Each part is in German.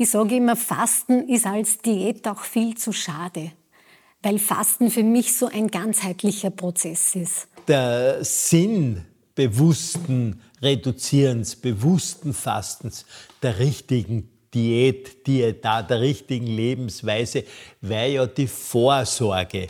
Ich sage immer, Fasten ist als Diät auch viel zu schade, weil Fasten für mich so ein ganzheitlicher Prozess ist. Der Sinn bewussten Reduzierens, bewussten Fastens, der richtigen Diät, Diäta, der richtigen Lebensweise, wäre ja die Vorsorge.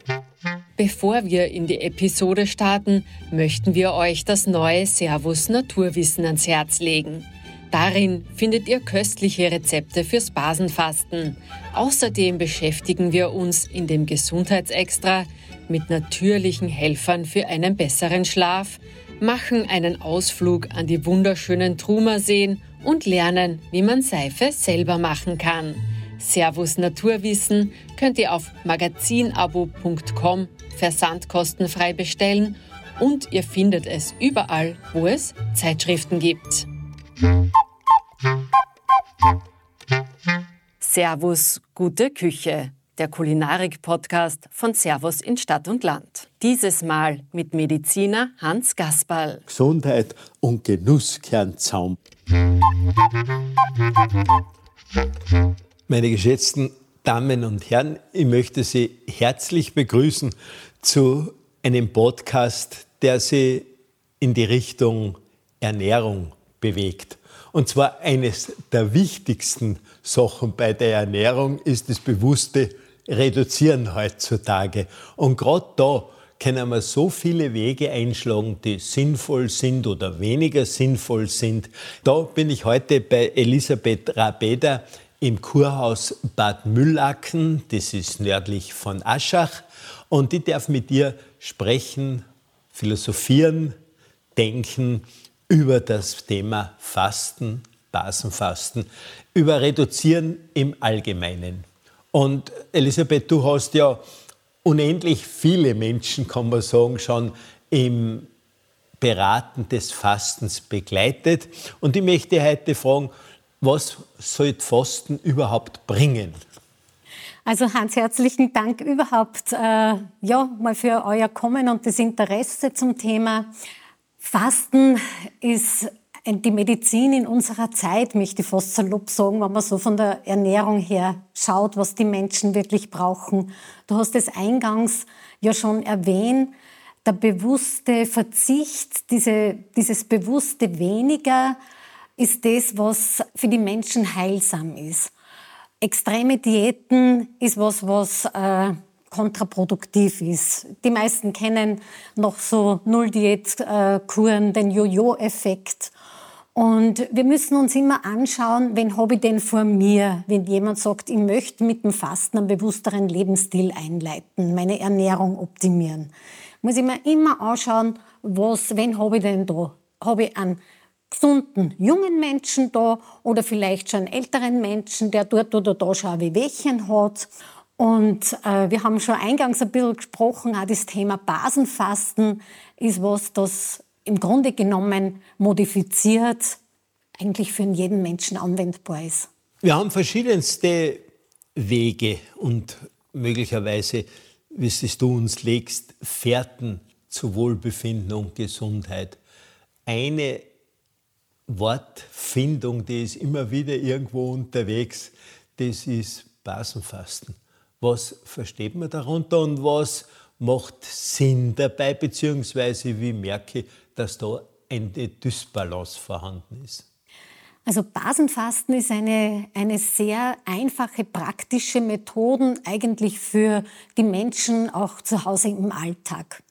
Bevor wir in die Episode starten, möchten wir euch das neue Servus Naturwissen ans Herz legen. Darin findet ihr köstliche Rezepte fürs Basenfasten. Außerdem beschäftigen wir uns in dem Gesundheitsextra mit natürlichen Helfern für einen besseren Schlaf, machen einen Ausflug an die wunderschönen Trumerseen und lernen, wie man Seife selber machen kann. Servus Naturwissen könnt ihr auf magazinabo.com versandkostenfrei bestellen und ihr findet es überall, wo es Zeitschriften gibt. Servus, gute Küche der Kulinarik-Podcast von Servus in Stadt und Land. Dieses Mal mit Mediziner Hans Gasperl. Gesundheit und Genuss kehren Zaum. Meine geschätzten Damen und Herren, ich möchte Sie herzlich begrüßen zu einem Podcast, der Sie in die Richtung Ernährung bewegt. Und zwar eines der wichtigsten Sachen bei der Ernährung ist das bewusste reduzieren heutzutage. Und gerade da können wir so viele Wege einschlagen, die sinnvoll sind oder weniger sinnvoll sind. Da bin ich heute bei Elisabeth Rabeda im Kurhaus Bad Müllacken, das ist nördlich von Aschach. Und ich darf mit ihr sprechen, philosophieren, denken über das Thema Fasten, Basenfasten, über Reduzieren im Allgemeinen. Und Elisabeth, du hast ja unendlich viele Menschen, kann man sagen, schon im Beraten des Fastens begleitet. Und ich möchte heute fragen, was soll Fasten überhaupt bringen? Also Hans, herzlichen Dank überhaupt äh, ja, mal für euer Kommen und das Interesse zum Thema. Fasten ist die Medizin in unserer Zeit, möchte ich fast salopp sagen, wenn man so von der Ernährung her schaut, was die Menschen wirklich brauchen. Du hast es eingangs ja schon erwähnt, der bewusste Verzicht, diese, dieses bewusste Weniger ist das, was für die Menschen heilsam ist. Extreme Diäten ist was, was äh, kontraproduktiv ist. Die meisten kennen noch so Null-Diät-Kuren, den Jojo-Effekt. Und wir müssen uns immer anschauen, wen habe ich denn vor mir, wenn jemand sagt, ich möchte mit dem Fasten einen bewussteren Lebensstil einleiten, meine Ernährung optimieren. Muss ich mir immer anschauen, was, wen habe ich denn da? Habe ich einen gesunden jungen Menschen da oder vielleicht schon einen älteren Menschen, der dort oder da schon ein Wehwehchen hat? Und äh, wir haben schon eingangs ein bisschen gesprochen, auch das Thema Basenfasten ist was, das im Grunde genommen modifiziert eigentlich für jeden Menschen anwendbar ist. Wir haben verschiedenste Wege und möglicherweise, wie es du uns legst, Fährten zu Wohlbefinden und Gesundheit. Eine Wortfindung, die ist immer wieder irgendwo unterwegs, das ist Basenfasten. Was versteht man darunter und was macht Sinn dabei, beziehungsweise wie merke ich, dass da eine Dysbalance vorhanden ist? Also Basenfasten ist eine, eine sehr einfache, praktische Methode eigentlich für die Menschen auch zu Hause im Alltag.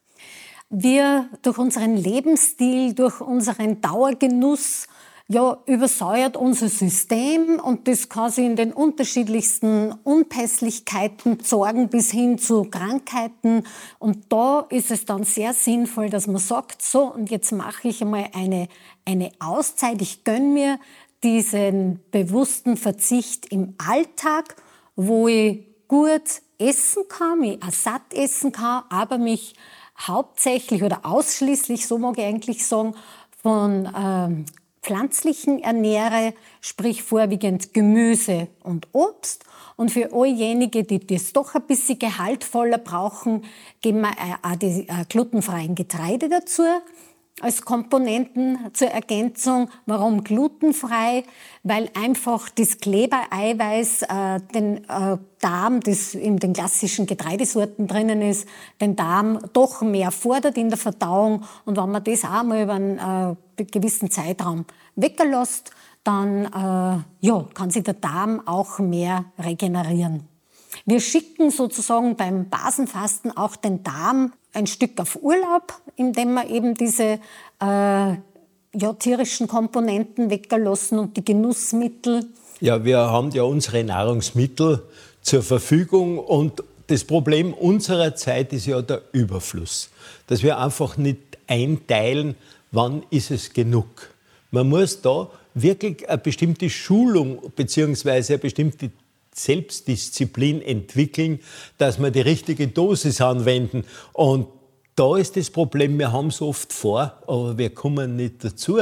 Wir durch unseren Lebensstil, durch unseren Dauergenuss ja, übersäuert unser System und das kann sich in den unterschiedlichsten Unpässlichkeiten sorgen bis hin zu Krankheiten. Und da ist es dann sehr sinnvoll, dass man sagt, so, und jetzt mache ich einmal eine, eine Auszeit. Ich gönne mir diesen bewussten Verzicht im Alltag, wo ich gut essen kann, mich auch satt essen kann, aber mich hauptsächlich oder ausschließlich, so mag ich eigentlich sagen, von ähm, pflanzlichen ernähre, sprich vorwiegend Gemüse und Obst. Und für alljenige, die das doch ein bisschen gehaltvoller brauchen, geben wir auch die glutenfreien Getreide dazu. Als Komponenten zur Ergänzung. Warum glutenfrei? Weil einfach das Klebereiweiß äh, den äh, Darm, das in den klassischen Getreidesorten drinnen ist, den Darm doch mehr fordert in der Verdauung. Und wenn man das auch mal über einen äh, gewissen Zeitraum weglässt, dann äh, ja, kann sich der Darm auch mehr regenerieren. Wir schicken sozusagen beim Basenfasten auch den Darm ein Stück auf Urlaub, indem wir eben diese äh, ja, tierischen Komponenten weggelassen und die Genussmittel. Ja, wir haben ja unsere Nahrungsmittel zur Verfügung und das Problem unserer Zeit ist ja der Überfluss. Dass wir einfach nicht einteilen, wann ist es genug. Man muss da wirklich eine bestimmte Schulung bzw. eine bestimmte Selbstdisziplin entwickeln, dass wir die richtige Dosis anwenden. Und da ist das Problem, wir haben es oft vor, aber wir kommen nicht dazu.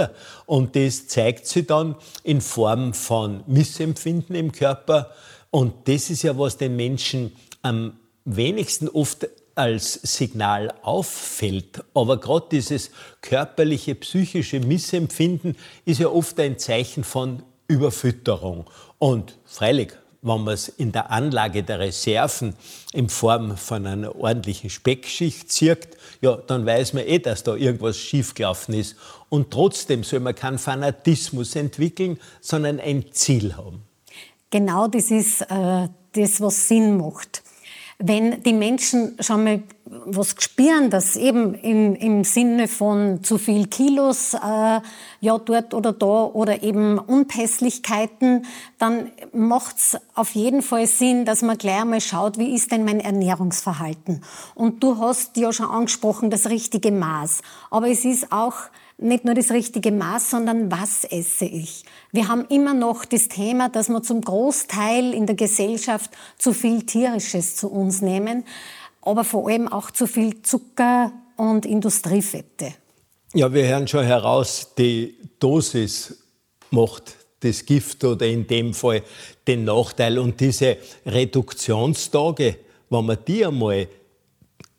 Und das zeigt sich dann in Form von Missempfinden im Körper. Und das ist ja, was den Menschen am wenigsten oft als Signal auffällt. Aber gerade dieses körperliche, psychische Missempfinden ist ja oft ein Zeichen von Überfütterung. Und freilich, wenn man es in der Anlage der Reserven in Form von einer ordentlichen Speckschicht zieht, ja, dann weiß man eh, dass da irgendwas schiefgelaufen ist. Und trotzdem soll man keinen Fanatismus entwickeln, sondern ein Ziel haben. Genau das ist äh, das, was Sinn macht wenn die Menschen schon mal was spüren, dass eben im, im Sinne von zu viel Kilos äh, ja dort oder da oder eben Unpässlichkeiten, dann macht's auf jeden Fall Sinn, dass man gleich einmal schaut, wie ist denn mein Ernährungsverhalten. Und du hast ja schon angesprochen, das richtige Maß. Aber es ist auch nicht nur das richtige Maß, sondern was esse ich. Wir haben immer noch das Thema, dass wir zum Großteil in der Gesellschaft zu viel Tierisches zu uns nehmen, aber vor allem auch zu viel Zucker und Industriefette. Ja, wir hören schon heraus, die Dosis macht das Gift oder in dem Fall den Nachteil. Und diese Reduktionstage, wenn man die einmal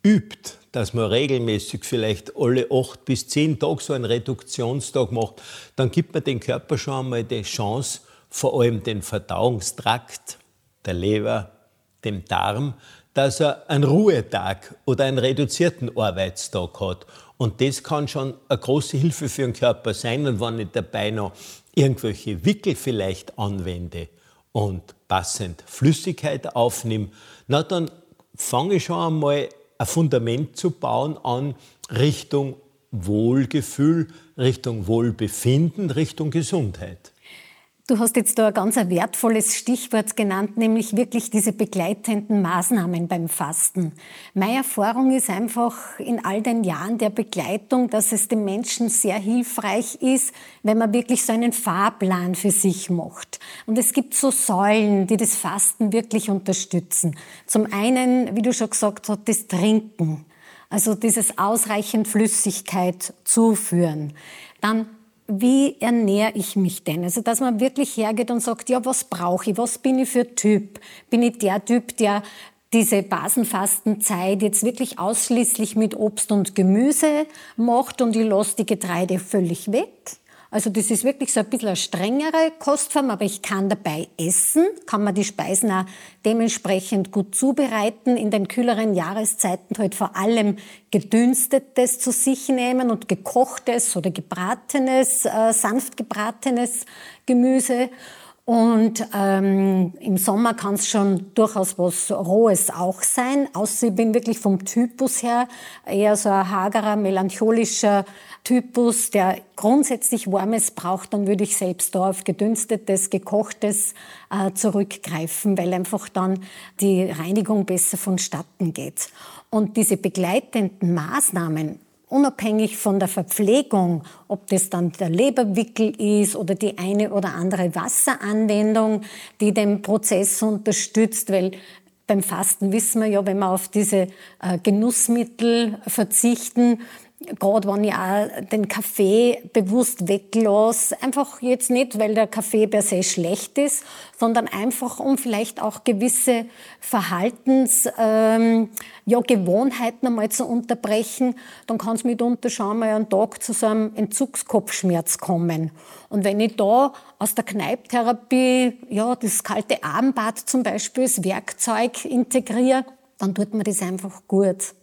übt, dass man regelmäßig vielleicht alle acht bis zehn Tage so einen Reduktionstag macht, dann gibt man dem Körper schon einmal die Chance, vor allem den Verdauungstrakt, der Leber, dem Darm, dass er einen Ruhetag oder einen reduzierten Arbeitstag hat. Und das kann schon eine große Hilfe für den Körper sein. Und wenn ich dabei noch irgendwelche Wickel vielleicht anwende und passend Flüssigkeit aufnehme, na dann fange ich schon einmal ein Fundament zu bauen an Richtung Wohlgefühl, Richtung Wohlbefinden, Richtung Gesundheit. Du hast jetzt da ein ganz wertvolles Stichwort genannt, nämlich wirklich diese begleitenden Maßnahmen beim Fasten. Meine Erfahrung ist einfach in all den Jahren der Begleitung, dass es dem Menschen sehr hilfreich ist, wenn man wirklich so einen Fahrplan für sich macht. Und es gibt so Säulen, die das Fasten wirklich unterstützen. Zum einen, wie du schon gesagt hast, das Trinken. Also dieses ausreichend Flüssigkeit zuführen. Dann wie ernähre ich mich denn? Also, dass man wirklich hergeht und sagt, ja, was brauche ich? Was bin ich für Typ? Bin ich der Typ, der diese Basenfastenzeit jetzt wirklich ausschließlich mit Obst und Gemüse macht und ich lasse die Getreide völlig weg? Also das ist wirklich so ein bisschen eine strengere Kostform, aber ich kann dabei essen, kann man die Speisen auch dementsprechend gut zubereiten. In den kühleren Jahreszeiten halt vor allem gedünstetes zu sich nehmen und gekochtes oder gebratenes, äh, sanft gebratenes Gemüse. Und ähm, im Sommer kann es schon durchaus was Rohes auch sein. Außer ich bin wirklich vom Typus her eher so ein hagerer, melancholischer Typus, der grundsätzlich Warmes braucht, dann würde ich selbst da auf gedünstetes, gekochtes äh, zurückgreifen, weil einfach dann die Reinigung besser vonstatten geht. Und diese begleitenden Maßnahmen, unabhängig von der Verpflegung, ob das dann der Leberwickel ist oder die eine oder andere Wasseranwendung, die den Prozess unterstützt, weil beim Fasten wissen wir ja, wenn wir auf diese äh, Genussmittel verzichten, gerade wenn ich auch den Kaffee bewusst weglasse, einfach jetzt nicht, weil der Kaffee per se schlecht ist, sondern einfach, um vielleicht auch gewisse Verhaltens, ähm, ja, Gewohnheiten einmal zu unterbrechen, dann kann es mitunter schon mal einen Tag zu so einem Entzugskopfschmerz kommen. Und wenn ich da aus der Kneipptherapie, ja, das kalte Abendbad zum Beispiel als Werkzeug integriere, dann tut mir das einfach gut.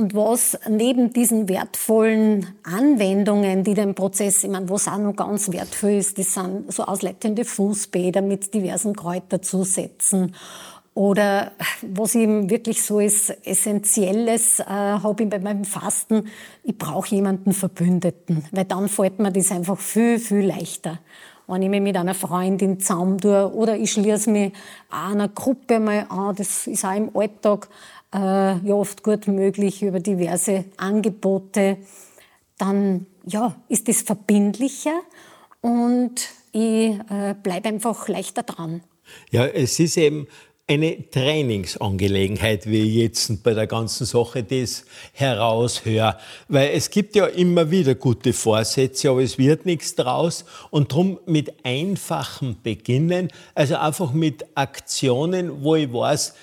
Und was neben diesen wertvollen Anwendungen, die den Prozess, ich meine, was auch noch ganz wertvoll ist, das sind so ausleitende Fußbäder mit diversen Kräuterzusätzen. Oder was eben wirklich so ist, Essentielles äh, habe ich bei meinem Fasten, ich brauche jemanden Verbündeten, weil dann fällt mir das einfach viel, viel leichter. Wenn ich mich mit einer Freundin zusammen tue oder ich schließe mich einer Gruppe mal an, das ist auch im Alltag ja oft gut möglich über diverse Angebote, dann ja, ist es verbindlicher und ich äh, bleibe einfach leichter dran. Ja, es ist eben eine Trainingsangelegenheit, wie ich jetzt bei der ganzen Sache das heraushöre. Weil es gibt ja immer wieder gute Vorsätze, aber es wird nichts draus. Und darum mit einfachem Beginnen, also einfach mit Aktionen, wo ich weiß,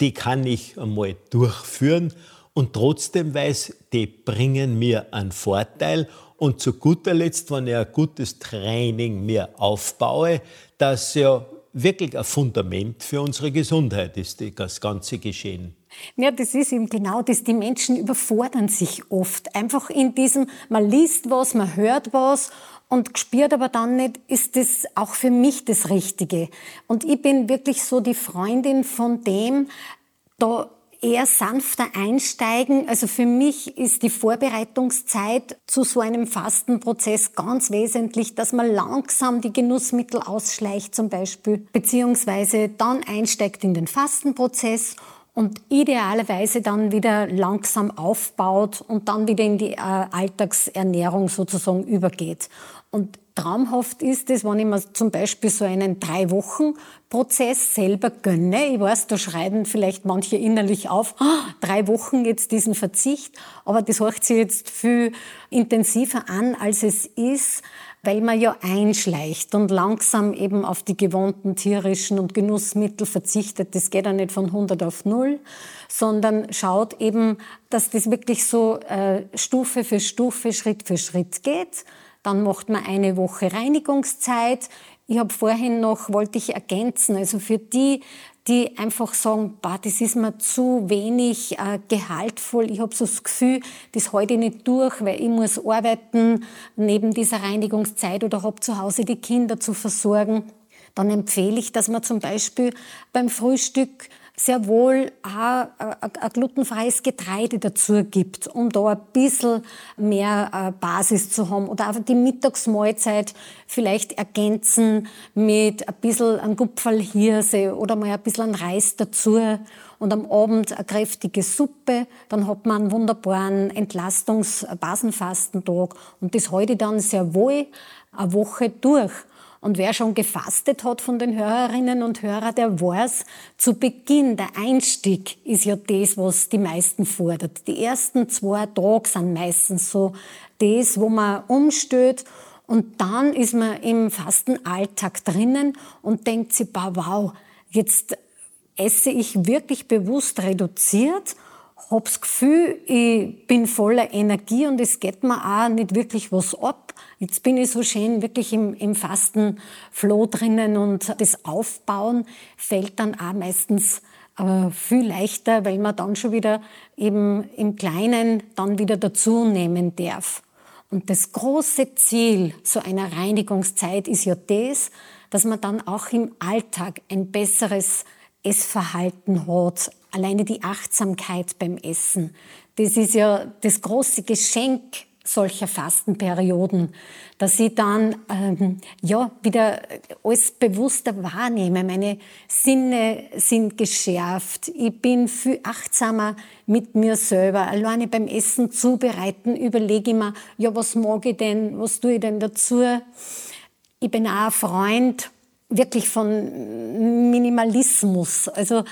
die kann ich einmal durchführen und trotzdem weiß, die bringen mir einen Vorteil. Und zu guter Letzt, wenn ich ein gutes Training mir aufbaue, das ja wirklich ein Fundament für unsere Gesundheit ist, das ganze Geschehen. Ja, das ist eben genau das. Die Menschen überfordern sich oft. Einfach in diesem, man liest was, man hört was und spürt aber dann nicht, ist das auch für mich das Richtige. Und ich bin wirklich so die Freundin von dem, da eher sanfter einsteigen. Also für mich ist die Vorbereitungszeit zu so einem Fastenprozess ganz wesentlich, dass man langsam die Genussmittel ausschleicht zum Beispiel, beziehungsweise dann einsteigt in den Fastenprozess und idealerweise dann wieder langsam aufbaut und dann wieder in die äh, Alltagsernährung sozusagen übergeht. Und traumhaft ist es, wenn ich mir zum Beispiel so einen Drei-Wochen-Prozess selber gönne. Ich weiß, da schreiben vielleicht manche innerlich auf, oh, drei Wochen jetzt diesen Verzicht, aber das hört sich jetzt viel intensiver an, als es ist weil man ja einschleicht und langsam eben auf die gewohnten tierischen und Genussmittel verzichtet. Das geht ja nicht von 100 auf 0, sondern schaut eben, dass das wirklich so äh, Stufe für Stufe, Schritt für Schritt geht. Dann macht man eine Woche Reinigungszeit. Ich habe vorhin noch, wollte ich ergänzen, also für die, die einfach sagen, bah, das ist mir zu wenig äh, gehaltvoll. Ich habe so das Gefühl, das halte ich nicht durch, weil ich muss arbeiten neben dieser Reinigungszeit oder habe zu Hause die Kinder zu versorgen. Dann empfehle ich, dass man zum Beispiel beim Frühstück sehr wohl auch ein glutenfreies Getreide dazu gibt, um da ein bisschen mehr äh, Basis zu haben. Oder einfach die Mittagsmahlzeit vielleicht ergänzen mit ein bisschen ein Gupferl oder mal ein bisschen Reis dazu und am Abend eine kräftige Suppe. Dann hat man einen wunderbaren Entlastungs-Basenfastentag und das ich dann sehr wohl eine Woche durch. Und wer schon gefastet hat von den Hörerinnen und Hörern, der weiß, zu Beginn, der Einstieg ist ja das, was die meisten fordert. Die ersten zwei Tage sind meistens so das, wo man umsteht und dann ist man im Fastenalltag drinnen und denkt sich, wow, jetzt esse ich wirklich bewusst reduziert habe das Gefühl, ich bin voller Energie und es geht mir auch nicht wirklich was ab. Jetzt bin ich so schön wirklich im, im Fastenflow drinnen und das Aufbauen fällt dann auch meistens äh, viel leichter, weil man dann schon wieder eben im Kleinen dann wieder dazu nehmen darf. Und das große Ziel so einer Reinigungszeit ist ja das, dass man dann auch im Alltag ein besseres Essverhalten hat, alleine die Achtsamkeit beim Essen. Das ist ja das große Geschenk solcher Fastenperioden, dass ich dann ähm, ja wieder alles bewusster wahrnehme. Meine Sinne sind geschärft. Ich bin viel achtsamer mit mir selber. Alleine beim Essen zubereiten überlege ich mir, ja was mag ich denn, was tue ich denn dazu? Ich bin auch ein Freund wirklich von Minimalismus. Also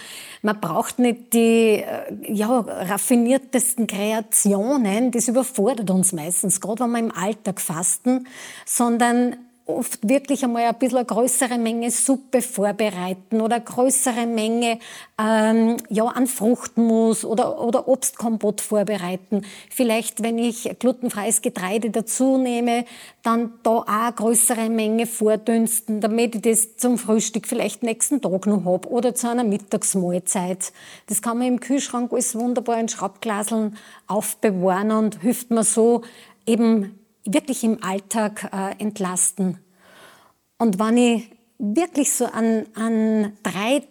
man braucht nicht die äh, ja, raffiniertesten Kreationen, das überfordert uns meistens, gerade wenn wir im Alltag fasten, sondern oft wirklich einmal ein bisschen eine größere Menge Suppe vorbereiten oder eine größere Menge ähm, ja, an Fruchtmus oder, oder Obstkompott vorbereiten. Vielleicht, wenn ich glutenfreies Getreide dazu nehme, dann da auch eine größere Menge vordünsten, damit ich das zum Frühstück vielleicht nächsten Tag noch hab oder zu einer Mittagsmahlzeit. Das kann man im Kühlschrank alles wunderbar in Schraubglaseln aufbewahren und hilft mir so eben wirklich im Alltag äh, entlasten. Und wenn ich wirklich so an, an drei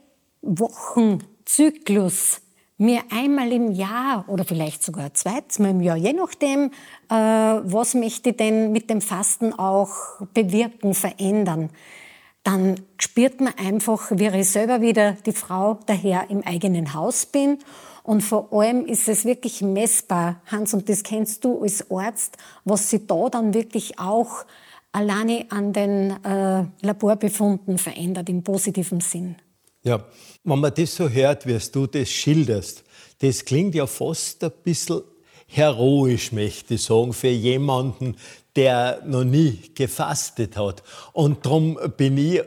Wochen Zyklus mir einmal im Jahr oder vielleicht sogar zweites Mal im Jahr, je nachdem, äh, was möchte ich denn mit dem Fasten auch bewirken, verändern, dann spürt man einfach, wie ich selber wieder die Frau daher im eigenen Haus bin und vor allem ist es wirklich messbar, Hans, und das kennst du als Arzt, was sich da dann wirklich auch alleine an den äh, Laborbefunden verändert im positiven Sinn. Ja, wenn man das so hört, wie du das schilderst, das klingt ja fast ein bisschen heroisch, möchte ich sagen, für jemanden, der noch nie gefastet hat. Und darum bin ich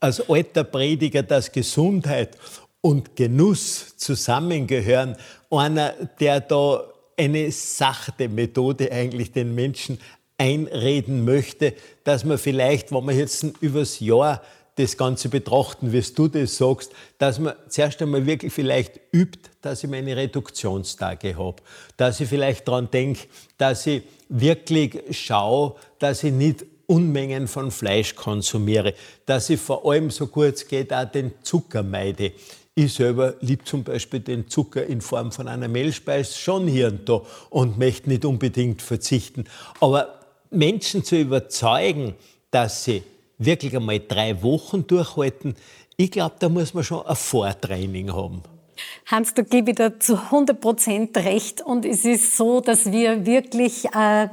als alter Prediger, dass Gesundheit und Genuss zusammengehören. Einer, der da eine sachte Methode eigentlich den Menschen einreden möchte, dass man vielleicht, wenn man jetzt übers Jahr das Ganze betrachten, wie du das sagst, dass man zuerst einmal wirklich vielleicht übt, dass ich meine Reduktionstage habe. Dass ich vielleicht daran denke, dass ich wirklich schaue, dass ich nicht Unmengen von Fleisch konsumiere, dass ich vor allem so es geht auch den Zucker meide. Ich selber liebe zum Beispiel den Zucker in Form von einer Mehlspeise schon hier und da und möchte nicht unbedingt verzichten. Aber Menschen zu überzeugen, dass sie wirklich einmal drei Wochen durchhalten, ich glaube, da muss man schon ein Vortraining haben. Hans, da gebe dir zu 100 Prozent recht. Und es ist so, dass wir wirklich äh,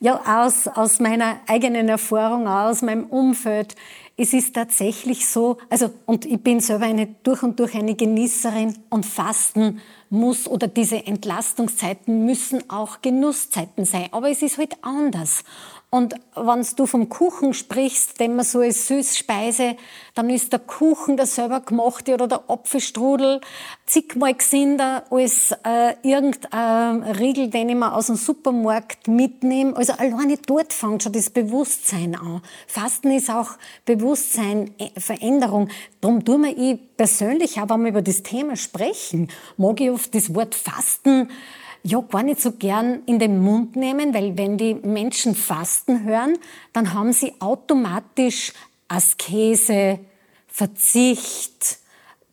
ja, aus, aus meiner eigenen Erfahrung, aus meinem Umfeld, es ist tatsächlich so, also, und ich bin selber eine, durch und durch eine Genießerin und Fasten muss oder diese Entlastungszeiten müssen auch Genusszeiten sein. Aber es ist halt anders. Und wenn du vom Kuchen sprichst, den man so als Süßspeise, dann ist der Kuchen, der selber gemachte oder der Apfelstrudel zigmal gesünder als äh, irgendein Riegel, den ich mir aus dem Supermarkt mitnehme. Also alleine dort fängt schon das Bewusstsein an. Fasten ist auch Bewusstsein, äh, Veränderung. Darum tue mir ich persönlich, auch wenn wir über das Thema sprechen, mag ich oft das Wort Fasten ja gar nicht so gern in den Mund nehmen, weil wenn die Menschen Fasten hören, dann haben sie automatisch Askese, Verzicht,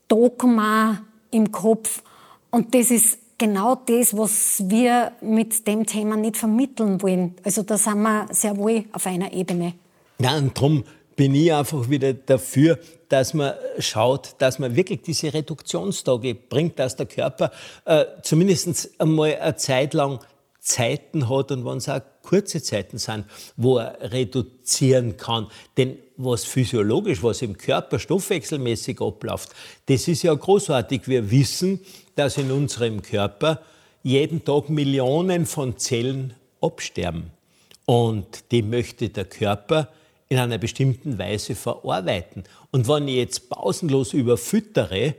Dogma im Kopf. Und das ist genau das, was wir mit dem Thema nicht vermitteln wollen. Also da sind wir sehr wohl auf einer Ebene. Und darum bin ich einfach wieder dafür, dass man schaut, dass man wirklich diese Reduktionstage bringt, dass der Körper äh, zumindest einmal eine Zeit lang Zeiten hat und wenn es auch kurze Zeiten sind, wo er reduzieren kann. Denn was physiologisch, was im Körper stoffwechselmäßig abläuft, das ist ja großartig. Wir wissen, dass in unserem Körper jeden Tag Millionen von Zellen absterben. Und die möchte der Körper in einer bestimmten Weise verarbeiten. Und wenn ich jetzt pausenlos überfüttere,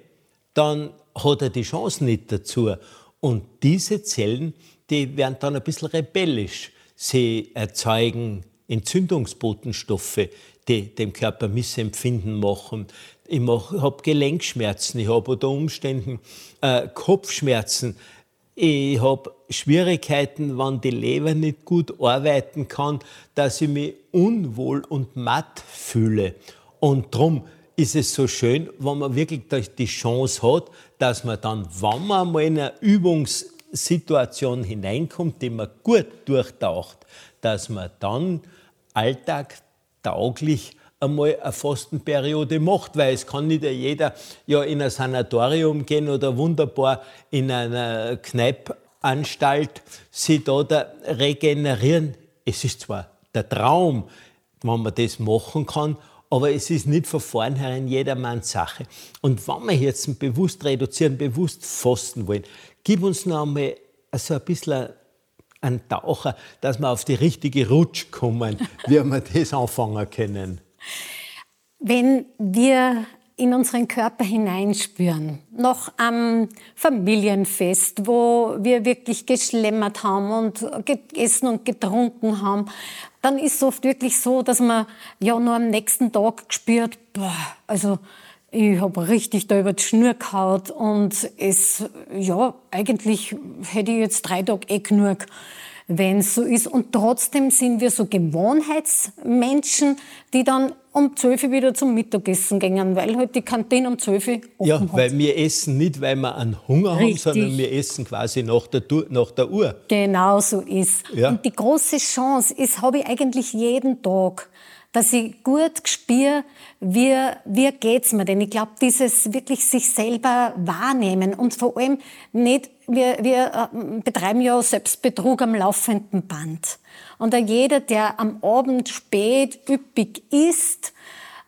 dann hat er die Chance nicht dazu. Und diese Zellen, die werden dann ein bisschen rebellisch. Sie erzeugen Entzündungsbotenstoffe, die dem Körper Missempfinden machen. Ich habe Gelenkschmerzen, ich habe unter Umständen äh, Kopfschmerzen, ich habe Schwierigkeiten, wenn die Leber nicht gut arbeiten kann, dass ich mich unwohl und matt fühle. Und darum ist es so schön, wenn man wirklich die Chance hat, dass man dann, wenn man mal in eine Übungssituation hineinkommt, die man gut durchtaucht, dass man dann alltagtauglich einmal eine Fastenperiode macht, weil es kann nicht jeder ja in ein Sanatorium gehen oder wunderbar in einer Kneipanstalt sich da, da regenerieren. Es ist zwar der Traum, wenn man das machen kann, aber es ist nicht von vornherein jedermanns Sache. Und wenn wir jetzt bewusst reduzieren, bewusst fasten wollen, gib uns noch einmal so ein bisschen einen Taucher, dass wir auf die richtige Rutsch kommen, wie wir das anfangen können. Wenn wir in unseren Körper hineinspüren, noch am Familienfest, wo wir wirklich geschlemmert haben und gegessen und getrunken haben, dann ist es oft wirklich so, dass man ja nur am nächsten Tag spürt, boah, also ich habe richtig da über die Schnur gehaut und es, ja, eigentlich hätte ich jetzt drei Tage eh genug wenn es so ist. Und trotzdem sind wir so Gewohnheitsmenschen, die dann um 12 Uhr wieder zum Mittagessen gehen, weil halt die Kantine um 12 Uhr offen Ja, hat. weil wir essen nicht, weil wir einen Hunger Richtig. haben, sondern wir essen quasi nach der, nach der Uhr. Genau so ist. Ja. Und die große Chance ist, habe ich eigentlich jeden Tag, dass ich gut spüre, wie, wie geht's mir denn? Ich glaube, dieses wirklich sich selber wahrnehmen und vor allem nicht, wir, wir äh, betreiben ja Selbstbetrug am laufenden Band. Und jeder, der am Abend spät üppig isst,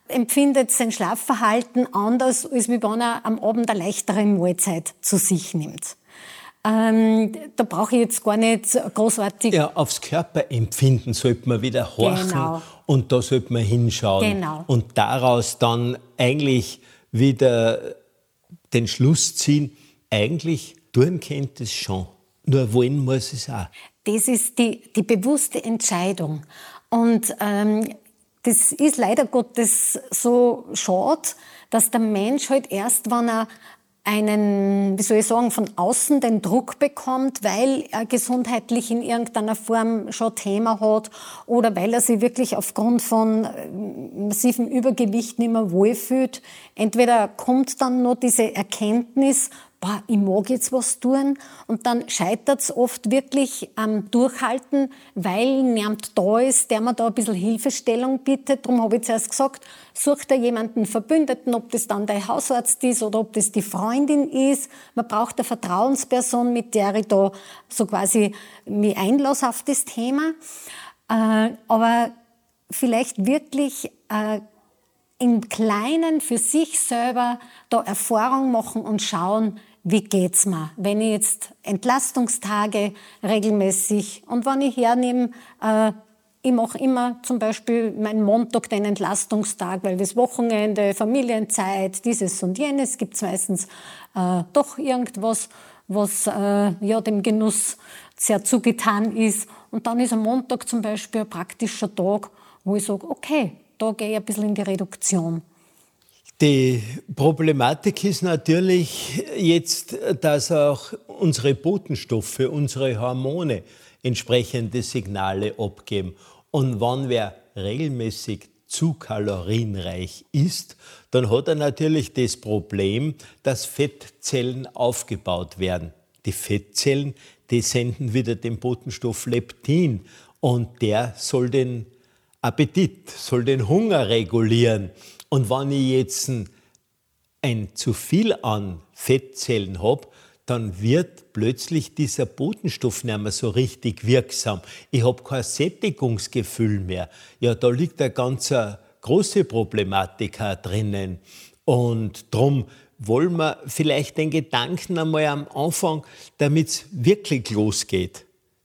empfindet sein Schlafverhalten anders, als wenn er am Abend eine leichtere Mahlzeit zu sich nimmt. Ähm, da brauche ich jetzt gar nicht großartig Ja, aufs Körperempfinden sollte man wieder horchen Genau. und da sollte man hinschauen. Genau. Und daraus dann eigentlich wieder den Schluss ziehen, eigentlich tun kennt es schon, nur wollen muss es auch. Das ist die, die bewusste Entscheidung. Und ähm, das ist leider Gottes so schade, dass der Mensch halt erst, wenn er einen, wie soll ich sagen, von außen den Druck bekommt, weil er gesundheitlich in irgendeiner Form schon Thema hat oder weil er sich wirklich aufgrund von äh, massivem Übergewicht nicht mehr wohlfühlt. Entweder kommt dann nur diese Erkenntnis, boah, ich mag jetzt was tun. Und dann scheitert es oft wirklich am Durchhalten, weil niemand da ist, der mir da ein bisschen Hilfestellung bietet. Darum habe ich zuerst gesagt, such dir jemanden Verbündeten, ob das dann dein Hausarzt ist oder ob das die Freundin ist. Man braucht eine Vertrauensperson, mit der ich da so quasi mich einlasse auf das Thema. Äh, aber vielleicht wirklich äh, im Kleinen für sich selber da Erfahrung machen und schauen, wie geht's mir, wenn ich jetzt Entlastungstage regelmäßig und wenn ich hernehme, äh, ich mache immer zum Beispiel meinen Montag den Entlastungstag, weil das Wochenende, Familienzeit, dieses und jenes gibt es meistens äh, doch irgendwas, was äh, ja dem Genuss sehr zugetan ist. Und dann ist am Montag zum Beispiel ein praktischer Tag, wo ich sage, okay, da gehe ich ein bisschen in die Reduktion. Die Problematik ist natürlich jetzt, dass auch unsere Botenstoffe, unsere Hormone entsprechende Signale abgeben. Und wenn wer regelmäßig zu kalorienreich ist, dann hat er natürlich das Problem, dass Fettzellen aufgebaut werden. Die Fettzellen, die senden wieder den Botenstoff Leptin und der soll den Appetit, soll den Hunger regulieren. Und wenn ich jetzt ein, zu viel an Fettzellen habe, dann wird plötzlich dieser Botenstoff nicht mehr so richtig wirksam. Ich habe kein Sättigungsgefühl mehr. Ja, da liegt eine ganz äh, große Problematik drinnen. Und darum wollen wir vielleicht den Gedanken einmal am Anfang, damit es wirklich losgeht,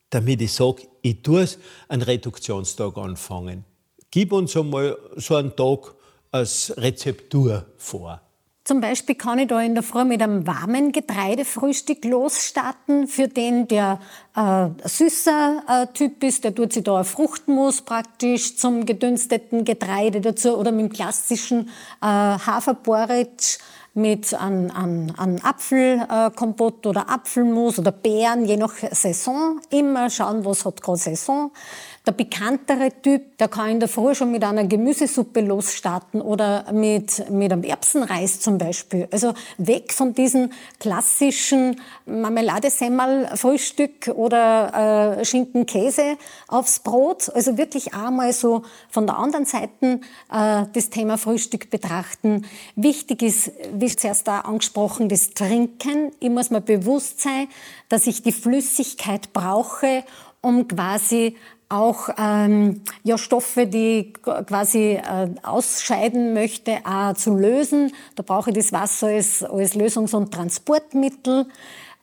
damit ich sage, ich tue es, einen Reduktionstag anfangen. Gib uns einmal so einen Tag als Rezeptur vor. Zum Beispiel kann ich da in der Früh mit einem warmen Getreidefrühstück losstarten. Für den, der äh, süßer äh, Typ ist, der tut sich da ein Fruchtmus praktisch zum gedünsteten Getreide dazu oder mit dem klassischen äh, Haferporridge mit einem, einem, einem Apfelkompott oder Apfelmus oder Beeren, je nach Saison. Immer schauen, was hat gerade Saison. Der bekanntere Typ, der kann in der Früh schon mit einer Gemüsesuppe losstarten oder mit, mit einem Erbsenreis zum Beispiel. Also weg von diesen klassischen Marmeladesemmel-Frühstück oder äh, Schinken-Käse aufs Brot. Also wirklich einmal so von der anderen Seite äh, das Thema Frühstück betrachten. Wichtig ist, wie zuerst da angesprochen, das Trinken. Ich muss mir bewusst sein, dass ich die Flüssigkeit brauche, um quasi auch ähm, ja, Stoffe, die quasi äh, ausscheiden möchte, auch zu lösen. Da brauche ich das Wasser als, als Lösungs- und Transportmittel.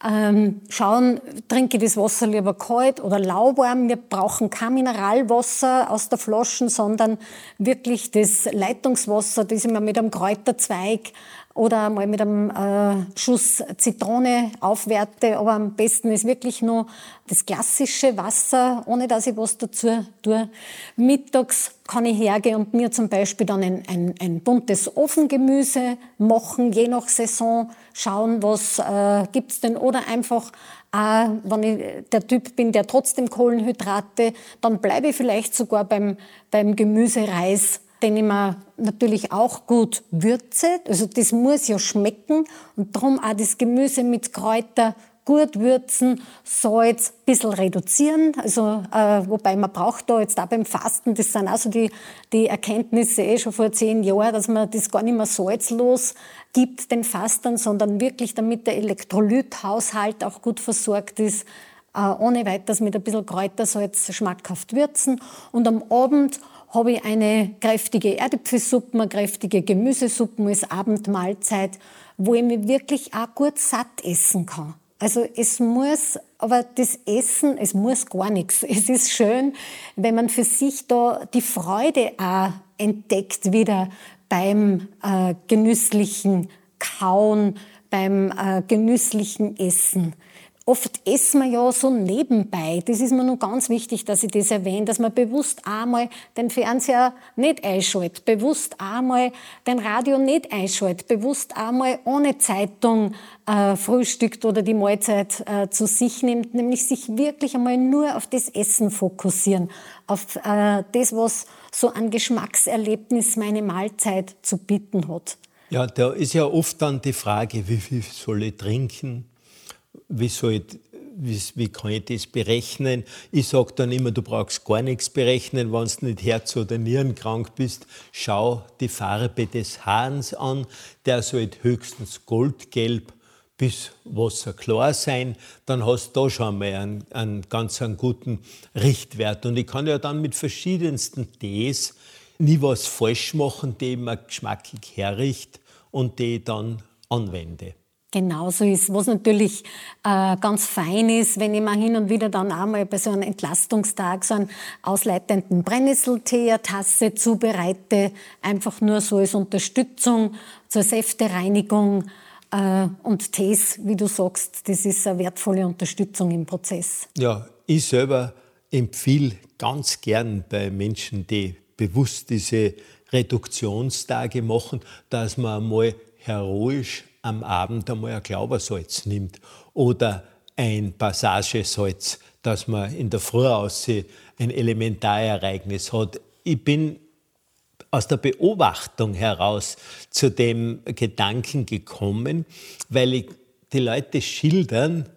Ähm, schauen, trinke ich das Wasser lieber kalt oder lauwarm. Wir brauchen kein Mineralwasser aus der Flaschen, sondern wirklich das Leitungswasser, das ich mir mit einem Kräuterzweig oder mal mit einem äh, Schuss Zitrone aufwerte. Aber am besten ist wirklich nur das klassische Wasser, ohne dass ich was dazu tue. Mittags kann ich hergehen und mir zum Beispiel dann ein, ein, ein buntes Ofengemüse machen, je nach Saison, schauen, was äh, gibt's denn. Oder einfach äh, wenn ich der Typ bin, der trotzdem Kohlenhydrate, dann bleibe ich vielleicht sogar beim, beim Gemüsereis den ich mir natürlich auch gut würze. Also das muss ja schmecken und darum auch das Gemüse mit Kräuter gut würzen, Salz ein bisschen reduzieren. Also, äh, wobei man braucht da jetzt auch beim Fasten, das sind also die, die Erkenntnisse eh schon vor zehn Jahren, dass man das gar nicht mehr salzlos gibt, den Fastern, sondern wirklich damit der Elektrolythaushalt auch gut versorgt ist, äh, ohne weiteres mit ein bisschen Kräutersalz schmackhaft würzen. Und am Abend habe ich eine kräftige Erdäpfelsuppe, eine kräftige Gemüsesuppe als Abendmahlzeit, wo ich mich wirklich auch gut satt essen kann. Also es muss, aber das Essen, es muss gar nichts. Es ist schön, wenn man für sich da die Freude auch entdeckt wieder beim äh, genüsslichen Kauen, beim äh, genüsslichen Essen. Oft essen wir ja so nebenbei. Das ist mir nur ganz wichtig, dass ich das erwähne, dass man bewusst einmal den Fernseher nicht einschaltet, bewusst einmal den Radio nicht einschaltet, bewusst einmal ohne Zeitung äh, frühstückt oder die Mahlzeit äh, zu sich nimmt, nämlich sich wirklich einmal nur auf das Essen fokussieren, auf äh, das, was so an Geschmackserlebnis meine Mahlzeit zu bieten hat. Ja, da ist ja oft dann die Frage, wie viel soll ich trinken? Wie, soll ich, wie, wie kann ich das berechnen? Ich sage dann immer, du brauchst gar nichts berechnen, wenn du nicht herz- oder nierenkrank bist. Schau die Farbe des Hahns an, der sollte höchstens goldgelb bis wasserklar sein, dann hast du da schon mal einen, einen ganz einen guten Richtwert. Und ich kann ja dann mit verschiedensten Tees nie was falsch machen, die mir geschmacklich herricht und die ich dann anwende. Genauso ist, was natürlich äh, ganz fein ist, wenn ich mal hin und wieder dann einmal bei so einem Entlastungstag so einen ausleitenden Brennnesseltee, Tasse zubereite, einfach nur so als Unterstützung zur Säftereinigung. Äh, und Tees, wie du sagst, das ist eine wertvolle Unterstützung im Prozess. Ja, ich selber empfehle ganz gern bei Menschen, die bewusst diese Reduktionstage machen, dass man mal heroisch am Abend einmal ein Glaubersalz nimmt oder ein Passagesalz, dass man in der Früh aussieht, ein Elementarereignis hat. Ich bin aus der Beobachtung heraus zu dem Gedanken gekommen, weil ich die Leute schildern,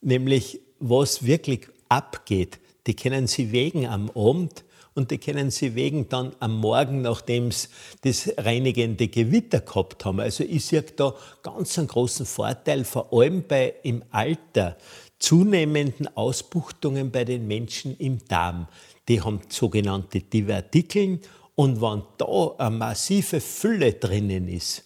nämlich was wirklich abgeht. Die können sie wegen am Abend und die können sie wegen dann am Morgen, nachdem sie das reinigende Gewitter gehabt haben. Also ich sehe da ganz einen großen Vorteil, vor allem bei im Alter zunehmenden Ausbuchtungen bei den Menschen im Darm. Die haben sogenannte Divertikeln und wenn da eine massive Fülle drinnen ist,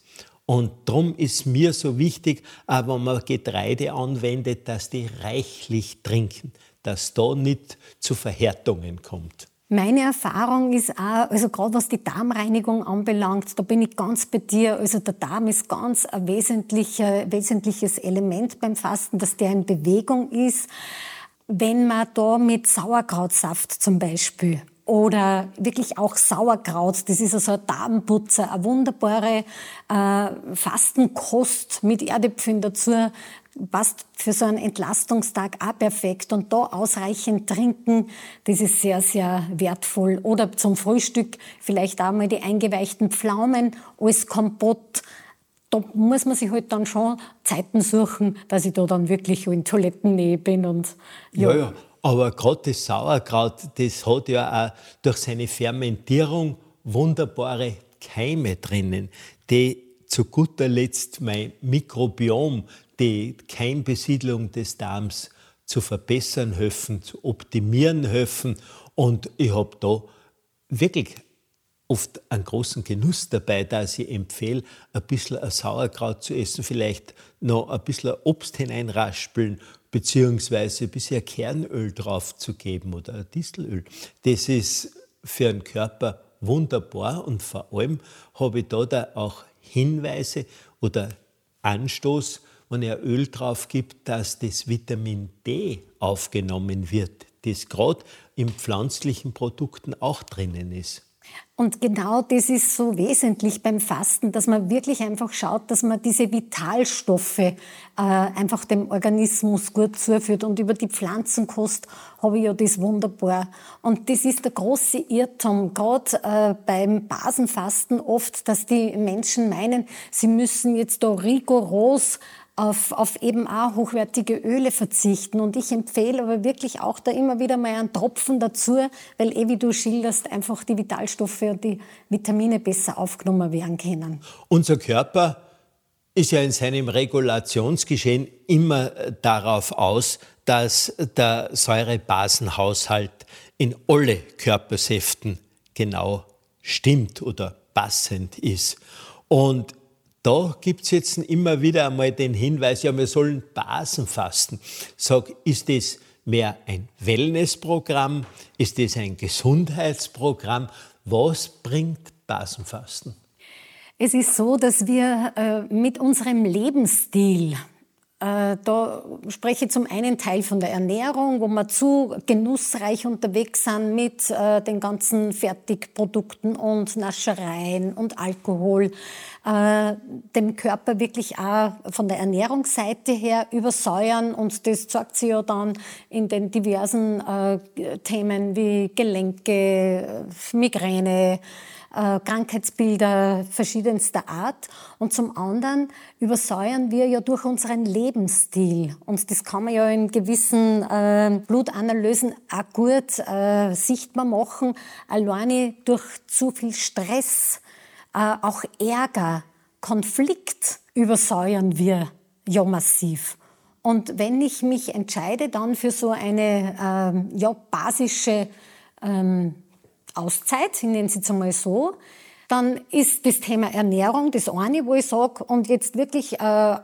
und darum ist mir so wichtig, auch wenn man Getreide anwendet, dass die reichlich trinken, dass da nicht zu Verhärtungen kommt. Meine Erfahrung ist auch, also gerade was die Darmreinigung anbelangt, da bin ich ganz bei dir. Also der Darm ist ganz ein wesentlicher, wesentliches Element beim Fasten, dass der in Bewegung ist. Wenn man da mit Sauerkrautsaft zum Beispiel oder wirklich auch Sauerkraut. Das ist also ein Darmputzer, eine wunderbare äh, Fastenkost mit Erdäpfeln dazu. Passt für so einen Entlastungstag auch perfekt. Und da ausreichend trinken, das ist sehr, sehr wertvoll. Oder zum Frühstück vielleicht auch mal die eingeweichten Pflaumen als Kompott da muss man sich halt dann schon Zeiten suchen, dass ich da dann wirklich in Toilettennähe bin und ja. ja, ja. Aber gerade das Sauerkraut, das hat ja auch durch seine Fermentierung wunderbare Keime drinnen, die zu guter Letzt mein Mikrobiom, die Keimbesiedlung des Darms zu verbessern helfen, zu optimieren helfen. Und ich habe da wirklich oft einen großen Genuss dabei, dass ich empfehle, ein bisschen Sauerkraut zu essen, vielleicht noch ein bisschen Obst hineinraspeln, beziehungsweise bisschen Kernöl drauf zu geben oder Distelöl. Das ist für den Körper wunderbar und vor allem habe ich da, da auch Hinweise oder Anstoß, wenn er Öl drauf gibt, dass das Vitamin D aufgenommen wird, das gerade in pflanzlichen Produkten auch drinnen ist. Und genau das ist so wesentlich beim Fasten, dass man wirklich einfach schaut, dass man diese Vitalstoffe äh, einfach dem Organismus gut zuführt. Und über die Pflanzenkost habe ich ja das wunderbar. Und das ist der große Irrtum, gerade äh, beim Basenfasten oft, dass die Menschen meinen, sie müssen jetzt da rigoros auf, auf eben auch hochwertige Öle verzichten. Und ich empfehle aber wirklich auch da immer wieder mal einen Tropfen dazu, weil eh wie du schilderst, einfach die Vitalstoffe und die Vitamine besser aufgenommen werden können. Unser Körper ist ja in seinem Regulationsgeschehen immer darauf aus, dass der Säurebasenhaushalt in alle Körpersäften genau stimmt oder passend ist. Und da gibt es jetzt immer wieder einmal den Hinweis, ja, wir sollen Basen fasten. Sag, ist das mehr ein Wellnessprogramm? Ist das ein Gesundheitsprogramm? Was bringt Basenfasten? Es ist so, dass wir äh, mit unserem Lebensstil äh, da spreche ich zum einen Teil von der Ernährung, wo wir zu genussreich unterwegs sind mit äh, den ganzen Fertigprodukten und Naschereien und Alkohol, äh, dem Körper wirklich auch von der Ernährungsseite her übersäuern und das zeigt sich ja dann in den diversen Themen wie Gelenke, Migräne, äh, Krankheitsbilder verschiedenster Art. Und zum anderen übersäuern wir ja durch unseren Lebensstil. Und das kann man ja in gewissen äh, Blutanalysen auch gut äh, sichtbar machen. Alleine durch zu viel Stress, äh, auch Ärger, Konflikt übersäuern wir ja massiv. Und wenn ich mich entscheide dann für so eine ähm, ja, basische ähm, Auszeit, ich nenne es jetzt einmal so, dann ist das Thema Ernährung das eine, wo ich sage, und jetzt wirklich äh, äh,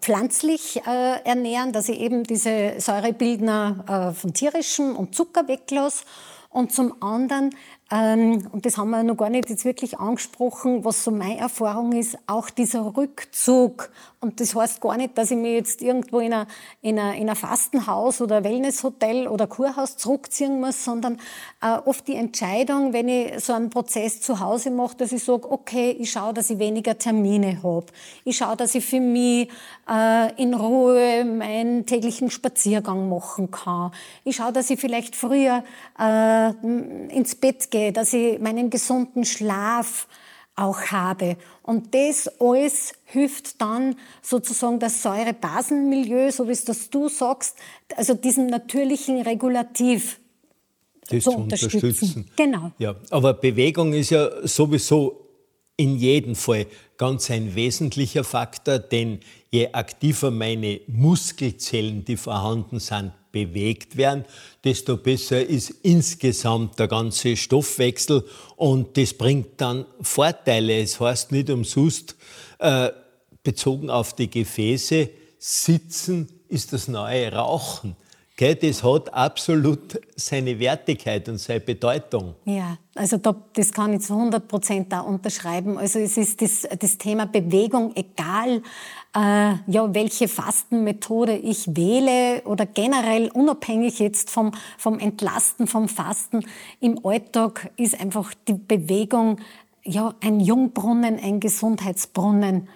pflanzlich äh, ernähren, dass ich eben diese Säurebildner äh, von tierischem und Zucker weglasse. Und zum anderen und das haben wir noch gar nicht jetzt wirklich angesprochen, was so meine Erfahrung ist, auch dieser Rückzug. Und das heißt gar nicht, dass ich mich jetzt irgendwo in ein, in in Fastenhaus oder Wellnesshotel oder Kurhaus zurückziehen muss, sondern äh, oft die Entscheidung, wenn ich so einen Prozess zu Hause mache, dass ich sage, okay, ich schaue, dass ich weniger Termine habe. Ich schaue, dass ich für mich äh, in Ruhe meinen täglichen Spaziergang machen kann. Ich schaue, dass ich vielleicht früher äh, ins Bett gehe, dass ich meinen gesunden Schlaf auch habe. Und das alles hilft dann sozusagen das Säurebasenmilieu, so wie es das du sagst, also diesem natürlichen Regulativ das zu unterstützen. unterstützen. Genau. Ja, aber Bewegung ist ja sowieso in jedem Fall ganz ein wesentlicher Faktor, denn je aktiver meine Muskelzellen, die vorhanden sind, bewegt werden, desto besser ist insgesamt der ganze Stoffwechsel und das bringt dann Vorteile. Es heißt nicht umsonst, äh, bezogen auf die Gefäße, Sitzen ist das neue Rauchen. Gell, das hat absolut seine Wertigkeit und seine Bedeutung. Ja, also da, das kann ich zu 100 Prozent da unterschreiben. Also es ist das, das Thema Bewegung, egal äh, ja, welche Fastenmethode ich wähle oder generell unabhängig jetzt vom, vom Entlasten, vom Fasten, im Alltag ist einfach die Bewegung ja, ein Jungbrunnen, ein Gesundheitsbrunnen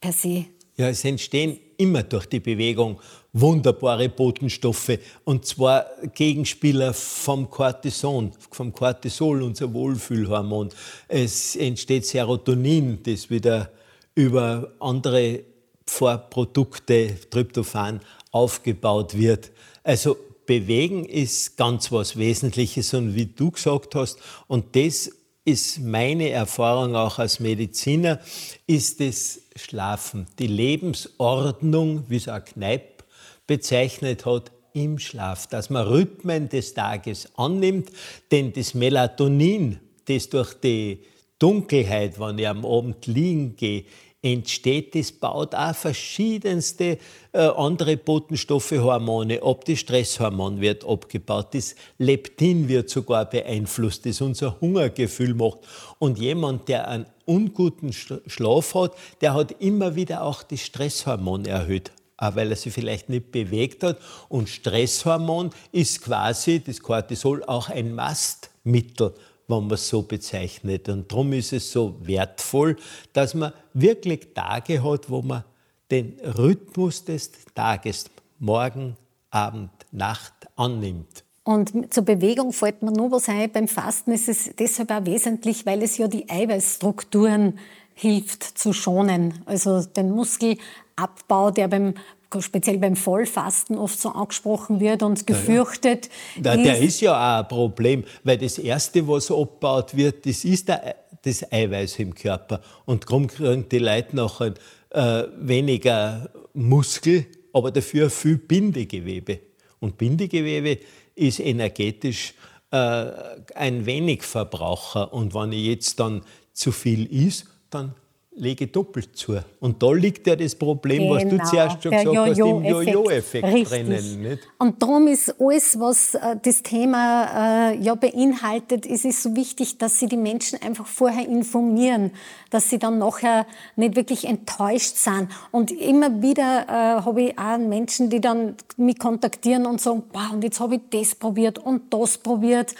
per se. Ja, es entstehen immer durch die Bewegung wunderbare Botenstoffe und zwar Gegenspieler vom Cortison, vom Cortisol, unser Wohlfühlhormon. Es entsteht Serotonin, das wieder über andere Vorprodukte, Tryptophan, aufgebaut wird. Also Bewegen ist ganz was Wesentliches und wie du gesagt hast, und das ist meine Erfahrung auch als Mediziner, ist das Schlafen. Die Lebensordnung, wie es auch Kneipp bezeichnet hat, im Schlaf, dass man Rhythmen des Tages annimmt, denn das Melatonin, das durch die Dunkelheit, wenn ich am Abend liegen gehe, entsteht, das baut auch verschiedenste äh, andere Botenstoffe, Hormone ab. Das Stresshormon wird abgebaut, das Leptin wird sogar beeinflusst, das unser Hungergefühl macht. Und jemand, der einen unguten Schlaf hat, der hat immer wieder auch das Stresshormon erhöht auch weil er sich vielleicht nicht bewegt hat. Und Stresshormon ist quasi, das Cortisol, auch ein Mastmittel wenn man es so bezeichnet. Und darum ist es so wertvoll, dass man wirklich Tage hat, wo man den Rhythmus des Tages, Morgen, Abend, Nacht annimmt. Und zur Bewegung fällt mir nur was ein. Beim Fasten ist es deshalb auch wesentlich, weil es ja die Eiweißstrukturen hilft zu schonen. Also den Muskelabbau, der beim speziell beim Vollfasten oft so angesprochen wird und gefürchtet. Ja, ja. Der ist ja auch ein Problem, weil das Erste, was abgebaut wird, das ist der, das Eiweiß im Körper. Und darum kriegen die Leute nachher äh, weniger Muskel, aber dafür viel Bindegewebe. Und Bindegewebe ist energetisch äh, ein wenig Verbraucher. Und wenn ich jetzt dann zu viel isst, dann lege doppelt zu. Und da liegt ja das Problem, genau, was du genau, zuerst schon gesagt jo hast, im Jojo-Effekt drinnen. Nicht? Und darum ist alles, was äh, das Thema äh, ja beinhaltet, ist es so wichtig, dass sie die Menschen einfach vorher informieren, dass sie dann nachher nicht wirklich enttäuscht sind. Und immer wieder äh, habe ich auch Menschen, die dann mich kontaktieren und sagen, wow, und jetzt habe ich das probiert und das probiert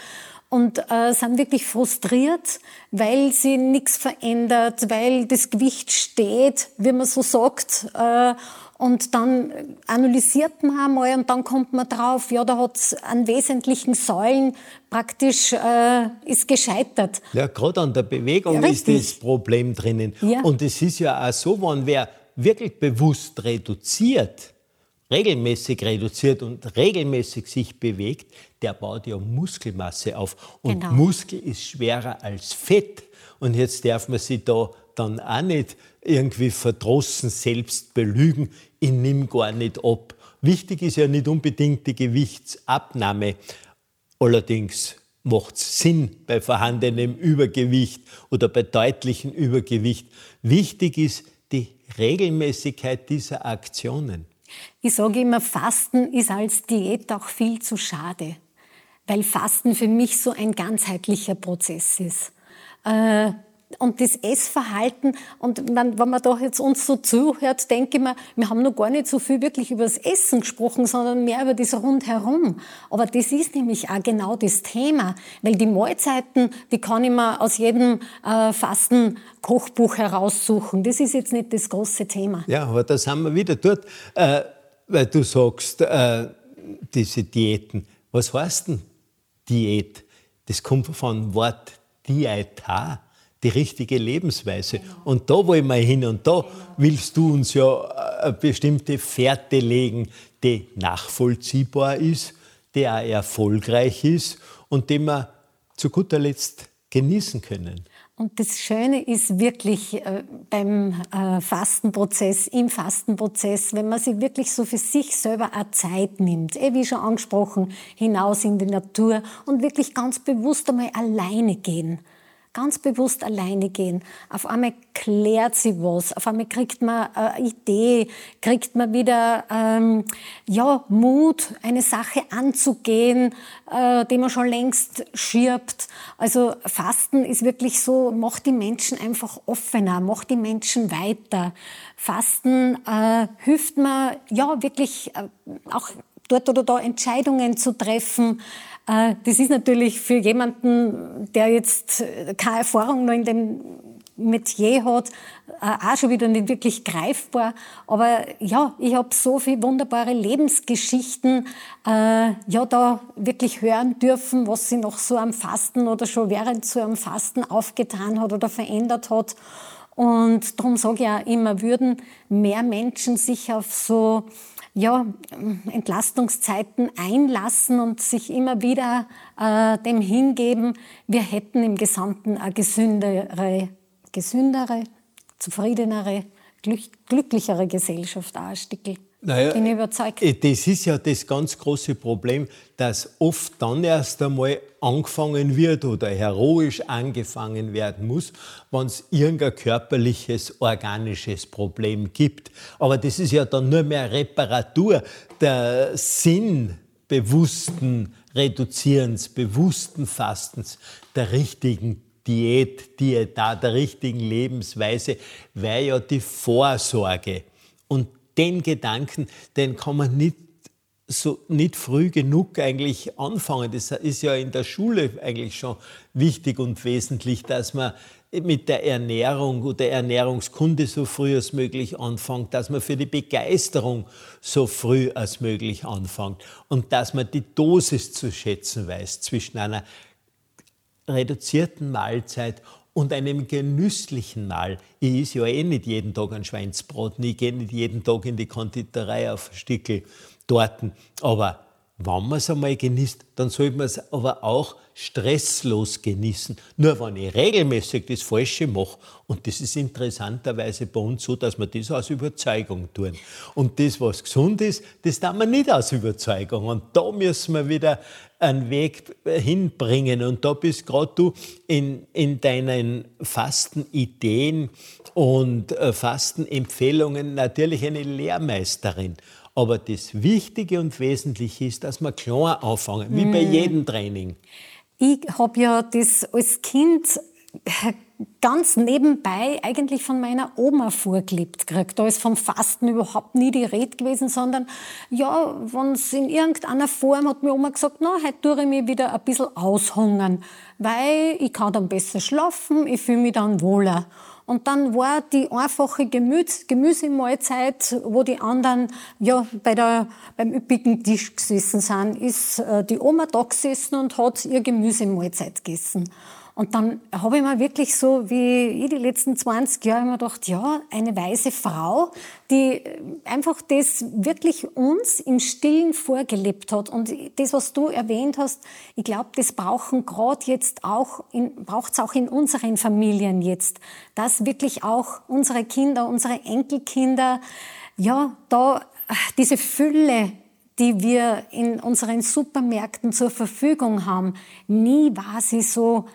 und äh, sind wirklich frustriert, weil sie nichts verändert, weil das Gewicht steht, wie man so sagt. Äh, und dann analysiert man einmal und dann kommt man drauf, ja, da hat es an wesentlichen Säulen praktisch äh, ist gescheitert. Ja, gerade an der Bewegung ja, ist das Problem drinnen. Ja. Und es ist ja auch so, wenn wer wirklich bewusst reduziert, regelmäßig reduziert und regelmäßig sich bewegt, der baut ja Muskelmasse auf. Und genau. Muskel ist schwerer als Fett. Und jetzt darf man sich da dann auch nicht irgendwie verdrossen selbst belügen, ich nimm gar nicht ab. Wichtig ist ja nicht unbedingt die Gewichtsabnahme. Allerdings macht es Sinn bei vorhandenem Übergewicht oder bei deutlichem Übergewicht. Wichtig ist die Regelmäßigkeit dieser Aktionen. Ich sage immer, Fasten ist als Diät auch viel zu schade, weil Fasten für mich so ein ganzheitlicher Prozess ist. Äh, und das Essverhalten, und wenn man da jetzt uns so zuhört, denke ich mir, wir haben noch gar nicht so viel wirklich über das Essen gesprochen, sondern mehr über das Rundherum. Aber das ist nämlich auch genau das Thema, weil die Mahlzeiten, die kann ich mir aus jedem äh, Fasten-Kochbuch heraussuchen. Das ist jetzt nicht das große Thema. Ja, aber da sind wir wieder dort, äh, weil du sagst, äh, diese Diäten. Was heißt denn Diät? Das kommt von Wort Dieta die richtige Lebensweise. Und da wollen wir hin und da willst du uns ja eine äh, bestimmte Fährte legen, die nachvollziehbar ist, die auch erfolgreich ist und die wir zu guter Letzt genießen können. Und das Schöne ist wirklich äh, beim äh, Fastenprozess, im Fastenprozess, wenn man sich wirklich so für sich selber auch Zeit nimmt, eh wie schon angesprochen, hinaus in die Natur und wirklich ganz bewusst einmal alleine gehen ganz bewusst alleine gehen. Auf einmal klärt sie was, auf einmal kriegt man eine Idee, kriegt man wieder ähm, ja, Mut, eine Sache anzugehen, äh, die man schon längst schirbt. Also Fasten ist wirklich so, macht die Menschen einfach offener, macht die Menschen weiter. Fasten äh, hilft mir ja wirklich äh, auch dort oder da Entscheidungen zu treffen, das ist natürlich für jemanden, der jetzt keine Erfahrung noch in dem Metier hat, äh, auch schon wieder nicht wirklich greifbar. Aber ja, ich habe so viele wunderbare Lebensgeschichten äh, ja da wirklich hören dürfen, was sie noch so am Fasten oder schon während so am Fasten aufgetan hat oder verändert hat. Und darum sage ich auch immer, würden mehr Menschen sich auf so ja, Entlastungszeiten einlassen und sich immer wieder äh, dem hingeben, wir hätten im Gesamten eine gesündere, gesündere zufriedenere, glücklichere Gesellschaft auch ein Stück Naja, Bin überzeugt. Äh, das ist ja das ganz große Problem, dass oft dann erst einmal angefangen wird oder heroisch angefangen werden muss, wenn es irgendein körperliches, organisches Problem gibt. Aber das ist ja dann nur mehr Reparatur. Der Sinn bewussten Reduzierens, bewussten Fastens, der richtigen Diät, Diäta, der richtigen Lebensweise, wäre ja die Vorsorge. Und den Gedanken, den kann man nicht so nicht früh genug eigentlich anfangen. Das ist ja in der Schule eigentlich schon wichtig und wesentlich, dass man mit der Ernährung oder Ernährungskunde so früh als möglich anfängt, dass man für die Begeisterung so früh als möglich anfängt und dass man die Dosis zu schätzen weiß zwischen einer reduzierten Mahlzeit und einem genüsslichen Mahl. Ich esse ja eh nicht jeden Tag ein Schweinsbraten, ich gehe nicht jeden Tag in die Konditorei auf Stickel Torten. Aber wenn man es einmal genießt, dann sollte man es aber auch stresslos genießen. Nur wenn ich regelmäßig das Falsche mache, und das ist interessanterweise bei uns so, dass wir das aus Überzeugung tun. Und das, was gesund ist, das tun wir nicht aus Überzeugung. Und da müssen wir wieder einen Weg hinbringen. Und da bist gerade du in, in deinen Fastenideen und äh, Fastenempfehlungen natürlich eine Lehrmeisterin. Aber das Wichtige und Wesentliche ist, dass wir klein anfangen, wie bei hm. jedem Training. Ich habe ja das als Kind ganz nebenbei eigentlich von meiner Oma vorgelebt gekriegt. Da ist vom Fasten überhaupt nie die Rede gewesen, sondern ja, wenn es in irgendeiner Form hat mir Oma gesagt, na, heute tue ich mich wieder ein bisschen aushungern, weil ich kann dann besser schlafen, ich fühle mich dann wohler. Und dann war die einfache Gemüse, Gemüsemahlzeit, wo die anderen ja bei der, beim üppigen Tisch gesessen sind, ist äh, die Oma da gesessen und hat ihr Gemüsemahlzeit gegessen. Und dann habe ich mir wirklich so, wie ich die letzten 20 Jahre immer gedacht, ja, eine weise Frau, die einfach das wirklich uns im Stillen vorgelebt hat. Und das, was du erwähnt hast, ich glaube, das brauchen gerade jetzt auch, braucht es auch in unseren Familien jetzt, dass wirklich auch unsere Kinder, unsere Enkelkinder, ja, da diese Fülle die wir in unseren Supermärkten zur Verfügung haben. Nie war sie so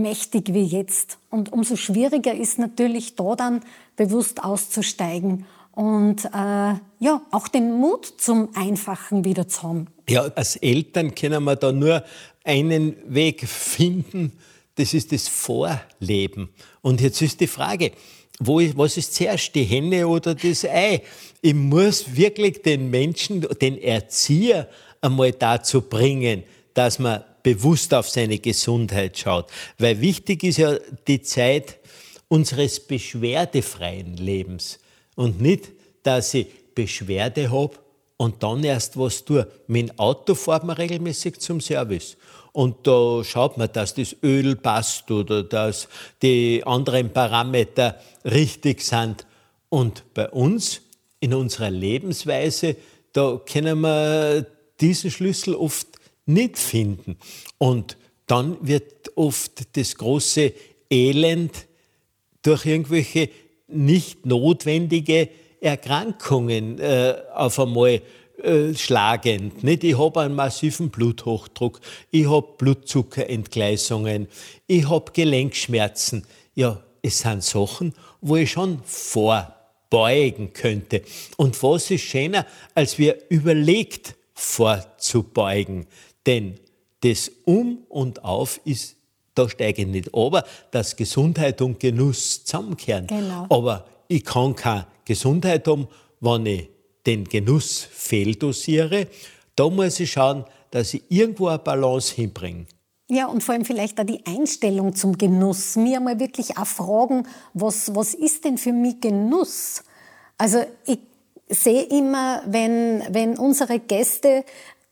mächtig wie jetzt. Und umso schwieriger ist natürlich da dann bewusst auszusteigen und äh, ja, auch den Mut zum Einfachen wieder zu haben. Ja, als Eltern können wir da nur einen Weg finden, das ist das Vorleben. Und jetzt ist die Frage, wo was ist zuerst, die Henne oder das Ei? Ich muss wirklich den Menschen, den Erzieher einmal dazu bringen, dass man bewusst auf seine Gesundheit schaut. Weil wichtig ist ja die Zeit unseres beschwerdefreien Lebens und nicht, dass ich Beschwerde habe und dann erst was tue. Dem Auto fährt man regelmäßig zum Service. Und da schaut man, dass das Öl passt oder dass die anderen Parameter richtig sind. Und bei uns, in unserer Lebensweise, da können wir diesen Schlüssel oft nicht finden. Und dann wird oft das große Elend durch irgendwelche nicht notwendige Erkrankungen äh, auf einmal äh, schlagend. Nicht? Ich habe einen massiven Bluthochdruck, ich habe Blutzuckerentgleisungen, ich habe Gelenkschmerzen. Ja, es sind Sachen, wo ich schon vorbeugen könnte. Und was ist schöner, als wir überlegt vorzubeugen? Denn das Um und Auf ist, da steige ich nicht aber, dass Gesundheit und Genuss zusammenkehren. Genau. Aber ich kann keine Gesundheit haben, wenn ich den Genuss fehldosiere. Da muss ich schauen, dass ich irgendwo eine Balance hinbringe. Ja, und vor allem vielleicht auch die Einstellung zum Genuss. Mir einmal wirklich auch fragen, was, was ist denn für mich Genuss? Also ich sehe immer, wenn, wenn unsere Gäste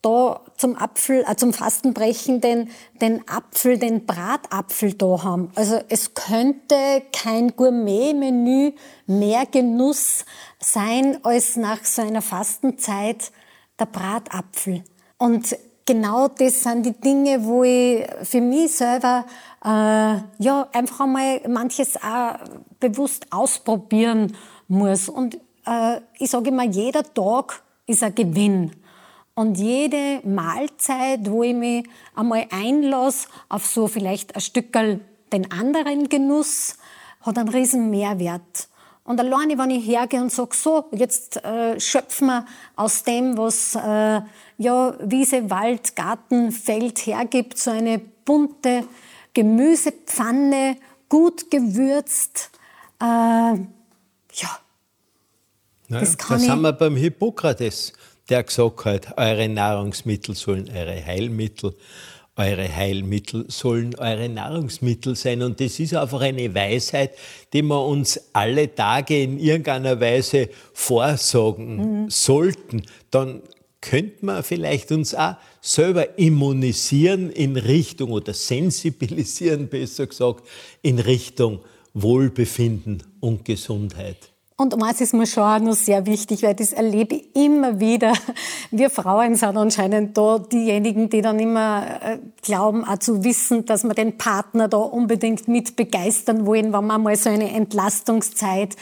da zum Apfel, äh, zum Fastenbrechen den, den Apfel, den Bratapfel da haben. Also es könnte kein Gourmet-Menü mehr Genuss sein als nach so einer Fastenzeit der Bratapfel. Und genau das sind die Dinge, wo ich für mich selber äh, ja einfach einmal manches auch bewusst ausprobieren muss. Und äh, ich sage immer, jeder Tag ist ein Gewinn. Und jede Mahlzeit, wo ich mich einmal einlasse auf so vielleicht ein Stückel den anderen Genuss, hat einen riesen Mehrwert. Und alleine, wenn ich hergehe und sage, so, jetzt äh, schöpfen wir aus dem, was äh, ja, Wiese, Wald, Garten, Feld hergibt, so eine bunte Gemüsepfanne, gut gewürzt. Äh, ja, naja, das kann da sind wir beim Hippokrates der gesagt hat, eure Nahrungsmittel sollen eure Heilmittel, eure Heilmittel sollen eure Nahrungsmittel sein. Und das ist einfach eine Weisheit, die wir uns alle Tage in irgendeiner Weise vorsagen mhm. sollten. Dann könnte man vielleicht uns auch selber immunisieren in Richtung oder sensibilisieren, besser gesagt, in Richtung Wohlbefinden und Gesundheit. Und eins ist mir schon auch noch sehr wichtig, weil das erlebe ich immer wieder. Wir Frauen sind anscheinend da diejenigen, die dann immer äh, glauben, auch zu wissen, dass wir den Partner da unbedingt mit begeistern wollen, wenn wir mal so eine Entlastungszeit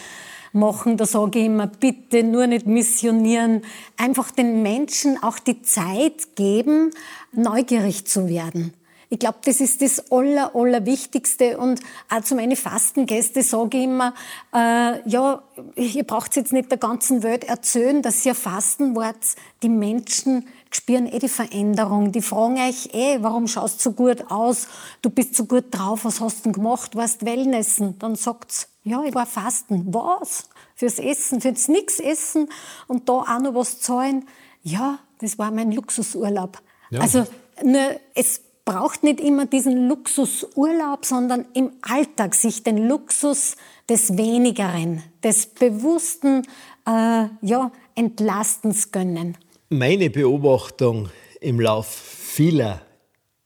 machen. Da sage ich immer, bitte nur nicht missionieren. Einfach den Menschen auch die Zeit geben, neugierig zu werden. Ich glaube, das ist das Aller, Allerwichtigste. Und auch zu meinen Fastengästen sage ich immer, äh, ja, ihr braucht jetzt nicht der ganzen Welt erzählen, dass ihr fasten wart. Die Menschen spüren eh die Veränderung. Die fragen euch eh, warum schaust du so gut aus? Du bist so gut drauf, was hast du denn gemacht? Warst Wellnessen? Dann sagt's, ja, ich war fasten. Was? Fürs Essen, fürs nix essen und da auch noch was zahlen? Ja, das war mein Luxusurlaub. Ja. Also, nur, es braucht nicht immer diesen Luxusurlaub, sondern im Alltag sich den Luxus des Wenigeren, des bewussten äh, ja, Entlastens gönnen. Meine Beobachtung im Lauf vieler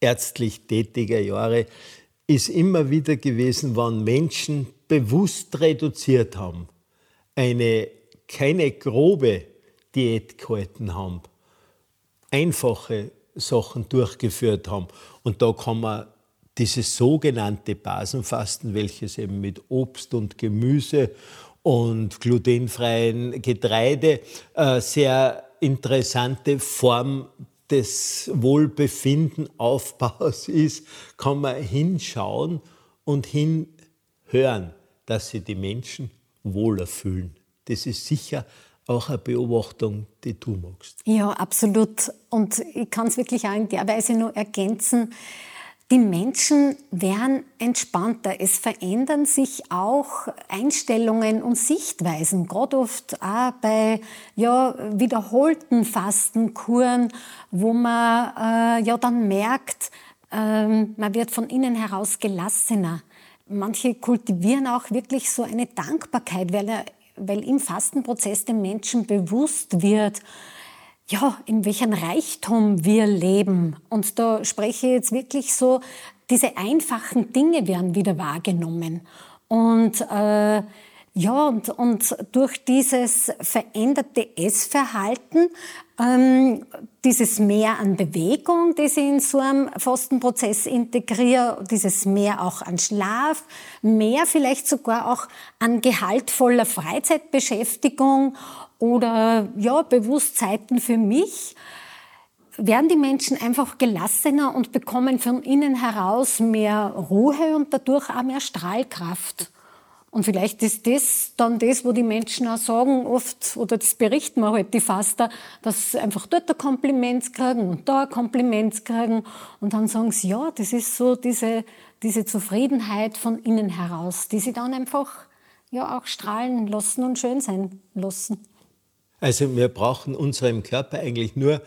ärztlich tätiger Jahre ist immer wieder gewesen, wann Menschen bewusst reduziert haben, eine keine grobe Diät gehalten haben, einfache Sachen durchgeführt haben. Und da kann man dieses sogenannte Basenfasten, welches eben mit Obst und Gemüse und glutenfreien Getreide äh, sehr interessante Form des Wohlbefindenaufbaus ist, kann man hinschauen und hinhören, dass sie die Menschen wohler fühlen. Das ist sicher auch eine Beobachtung, die du magst. Ja, absolut. Und ich kann es wirklich auch in der Weise nur ergänzen. Die Menschen werden entspannter. Es verändern sich auch Einstellungen und Sichtweisen. Gerade oft auch bei ja, wiederholten Fastenkuren, wo man äh, ja dann merkt, äh, man wird von innen heraus gelassener. Manche kultivieren auch wirklich so eine Dankbarkeit, weil er weil im Fastenprozess den Menschen bewusst wird, ja, in welchem Reichtum wir leben. Und da spreche ich jetzt wirklich so, diese einfachen Dinge werden wieder wahrgenommen. Und äh, ja, und, und durch dieses veränderte Essverhalten, ähm, dieses Mehr an Bewegung, das ich in so einem Fastenprozess integriere, dieses Mehr auch an Schlaf, mehr vielleicht sogar auch an gehaltvoller Freizeitbeschäftigung oder ja, Bewusstzeiten für mich, werden die Menschen einfach gelassener und bekommen von innen heraus mehr Ruhe und dadurch auch mehr Strahlkraft. Und vielleicht ist das dann das, wo die Menschen auch sagen, oft, oder das berichten wir halt die Faster, dass sie einfach dort ein Kompliment kriegen und da ein Kompliment kriegen. Und dann sagen sie, ja, das ist so diese, diese Zufriedenheit von innen heraus, die sie dann einfach ja auch strahlen lassen und schön sein lassen. Also wir brauchen unserem Körper eigentlich nur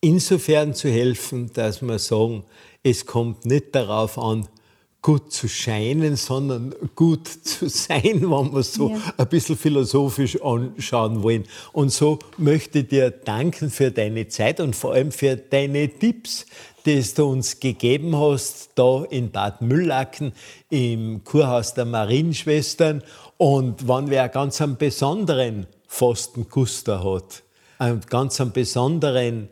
insofern zu helfen, dass wir sagen, es kommt nicht darauf an, gut zu scheinen, sondern gut zu sein, wenn wir so ja. ein bisschen philosophisch anschauen wollen. Und so möchte ich dir danken für deine Zeit und vor allem für deine Tipps, die du uns gegeben hast, da in Bad Müllacken im Kurhaus der Marienschwestern. Und wenn wer ganz einen besonderen Fastenguster hat, einen ganz einen besonderen,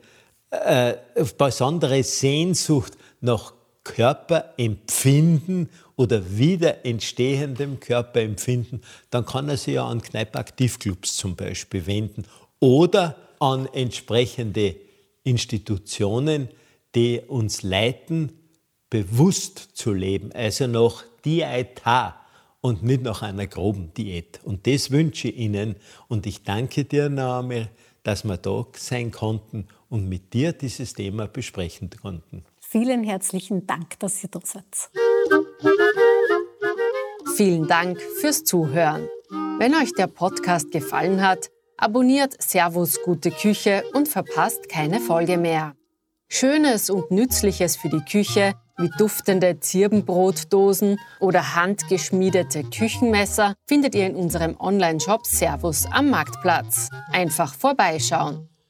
äh, besondere Sehnsucht nach Körperempfinden oder wieder entstehendem Körperempfinden, dann kann er sich ja an Kneippaktivclubs zum Beispiel wenden oder an entsprechende Institutionen, die uns leiten, bewusst zu leben, also nach Dieta und nicht nach einer groben Diät. Und das wünsche ich Ihnen und ich danke dir, Naomi, dass wir da sein konnten und mit dir dieses Thema besprechen konnten. Vielen herzlichen Dank, dass ihr da seid. Vielen Dank fürs Zuhören. Wenn euch der Podcast gefallen hat, abonniert Servus Gute Küche und verpasst keine Folge mehr. Schönes und Nützliches für die Küche wie duftende Zirbenbrotdosen oder handgeschmiedete Küchenmesser findet ihr in unserem Online-Shop Servus am Marktplatz. Einfach vorbeischauen.